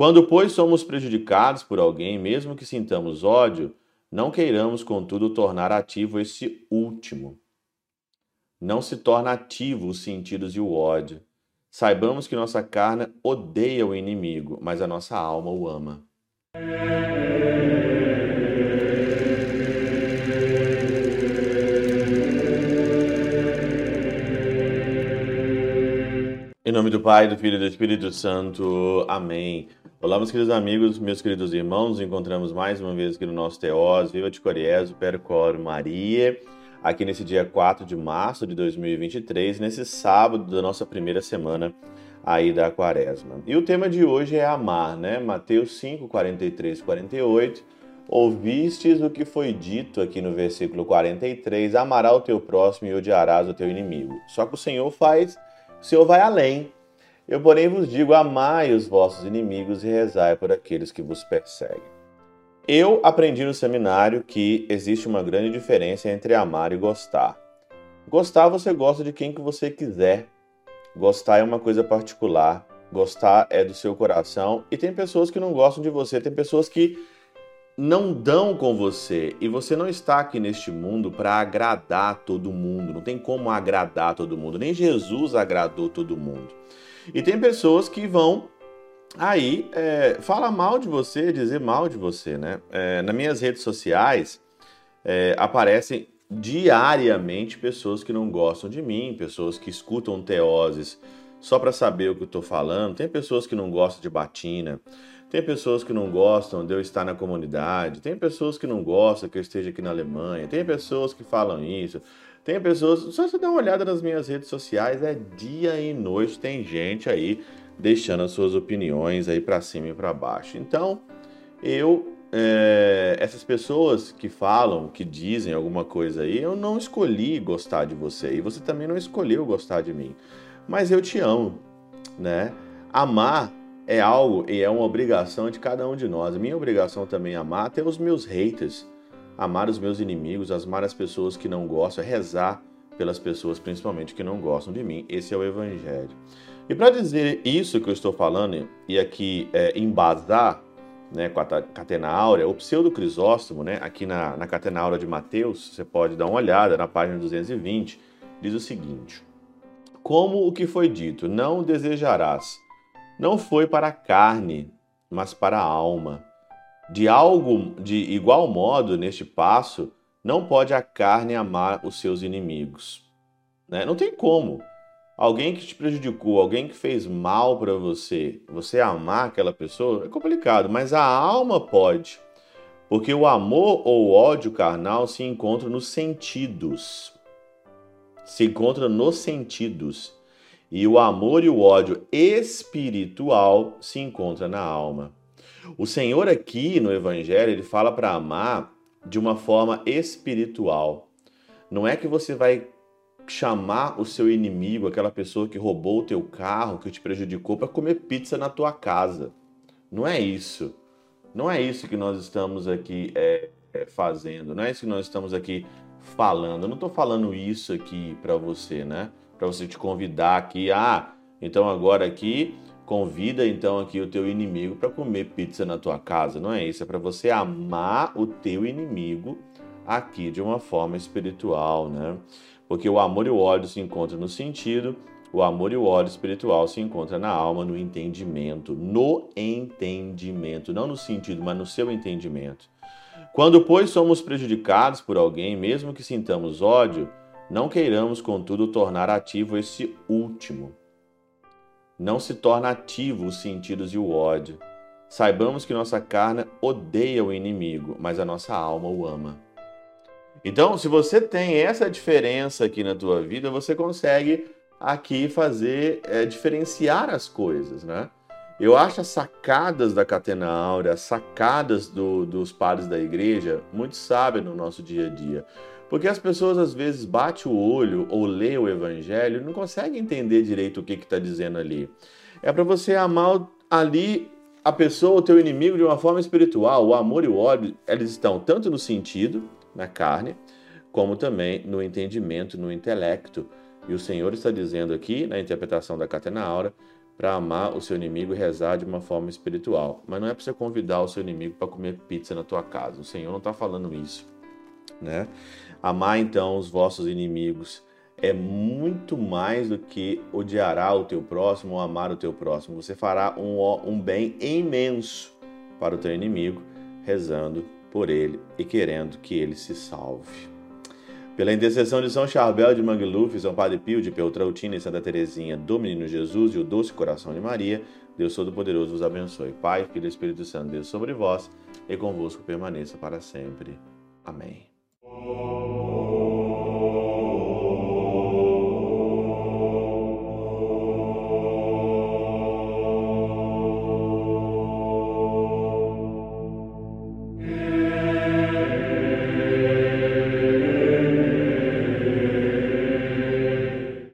Quando, pois, somos prejudicados por alguém, mesmo que sintamos ódio, não queiramos, contudo, tornar ativo esse último. Não se torna ativo os sentidos e o ódio. Saibamos que nossa carne odeia o inimigo, mas a nossa alma o ama. Em nome do Pai, do Filho e do Espírito Santo. Amém. Olá, meus queridos amigos, meus queridos irmãos. Nos encontramos mais uma vez aqui no nosso Teós. Viva de Coriezo, Percor Maria. Aqui nesse dia 4 de março de 2023, nesse sábado da nossa primeira semana aí da quaresma. E o tema de hoje é amar, né? Mateus 5, 43, 48. Ouvistes o que foi dito aqui no versículo 43: amará o teu próximo e odiarás o teu inimigo. Só que o Senhor faz o Senhor vai além. Eu, porém, vos digo: amai os vossos inimigos e rezai por aqueles que vos perseguem. Eu aprendi no seminário que existe uma grande diferença entre amar e gostar. Gostar, você gosta de quem que você quiser. Gostar é uma coisa particular. Gostar é do seu coração. E tem pessoas que não gostam de você, tem pessoas que não dão com você e você não está aqui neste mundo para agradar todo mundo. Não tem como agradar todo mundo. Nem Jesus agradou todo mundo. E tem pessoas que vão aí é, falar mal de você, dizer mal de você, né? É, nas minhas redes sociais é, aparecem diariamente pessoas que não gostam de mim, pessoas que escutam teoses só para saber o que eu estou falando. Tem pessoas que não gostam de batina. Tem pessoas que não gostam de eu estar na comunidade, tem pessoas que não gostam que eu esteja aqui na Alemanha, tem pessoas que falam isso, tem pessoas. Só você dá uma olhada nas minhas redes sociais, é dia e noite, tem gente aí deixando as suas opiniões aí para cima e para baixo. Então, eu. É, essas pessoas que falam, que dizem alguma coisa aí, eu não escolhi gostar de você e você também não escolheu gostar de mim. Mas eu te amo, né? Amar é algo e é uma obrigação de cada um de nós. Minha obrigação também é amar até os meus haters, amar os meus inimigos, amar as pessoas que não gostam, rezar pelas pessoas principalmente que não gostam de mim. Esse é o evangelho. E para dizer isso que eu estou falando e aqui é, embasar né, com a Catena Áurea, o pseudo Crisóstomo, né, aqui na, na Catena Áurea de Mateus, você pode dar uma olhada na página 220, diz o seguinte: Como o que foi dito, não desejarás não foi para a carne, mas para a alma. De algo de igual modo, neste passo, não pode a carne amar os seus inimigos. Né? Não tem como. Alguém que te prejudicou, alguém que fez mal para você, você amar aquela pessoa é complicado, mas a alma pode. Porque o amor ou o ódio carnal se encontra nos sentidos. Se encontra nos sentidos. E o amor e o ódio espiritual se encontram na alma. O Senhor aqui no Evangelho, ele fala para amar de uma forma espiritual. Não é que você vai chamar o seu inimigo, aquela pessoa que roubou o teu carro, que te prejudicou, para comer pizza na tua casa. Não é isso. Não é isso que nós estamos aqui é, é, fazendo. Não é isso que nós estamos aqui falando. Eu não estou falando isso aqui para você, né? Para você te convidar aqui. Ah, então agora aqui convida então aqui o teu inimigo para comer pizza na tua casa. Não é isso, é para você amar o teu inimigo aqui de uma forma espiritual, né? Porque o amor e o ódio se encontram no sentido, o amor e o ódio espiritual se encontram na alma, no entendimento, no entendimento, não no sentido, mas no seu entendimento. Quando, pois, somos prejudicados por alguém, mesmo que sintamos ódio, não queiramos, contudo, tornar ativo esse último. Não se torna ativo os sentidos e o ódio. Saibamos que nossa carne odeia o inimigo, mas a nossa alma o ama. Então, se você tem essa diferença aqui na tua vida, você consegue aqui fazer é, diferenciar as coisas, né? Eu acho as sacadas da Catena Áurea, as sacadas do, dos padres da igreja, muito sábias no nosso dia a dia. Porque as pessoas às vezes batem o olho ou lê o evangelho e não conseguem entender direito o que está dizendo ali. É para você amar ali a pessoa, o teu inimigo, de uma forma espiritual. O amor e o ódio, eles estão tanto no sentido, na carne, como também no entendimento, no intelecto. E o Senhor está dizendo aqui, na interpretação da Catena Aura, para amar o seu inimigo e rezar de uma forma espiritual. Mas não é para você convidar o seu inimigo para comer pizza na tua casa. O Senhor não está falando isso, né? Amar então os vossos inimigos é muito mais do que odiará o teu próximo ou amar o teu próximo. Você fará um, um bem imenso para o teu inimigo, rezando por ele e querendo que ele se salve. Pela intercessão de São Charbel de Mangluf, São Padre Pio de Peltrautina e Santa Teresinha do Menino Jesus e o Doce Coração de Maria, Deus Todo-Poderoso vos abençoe. Pai, Filho e Espírito Santo, Deus sobre vós e convosco permaneça para sempre. Amém.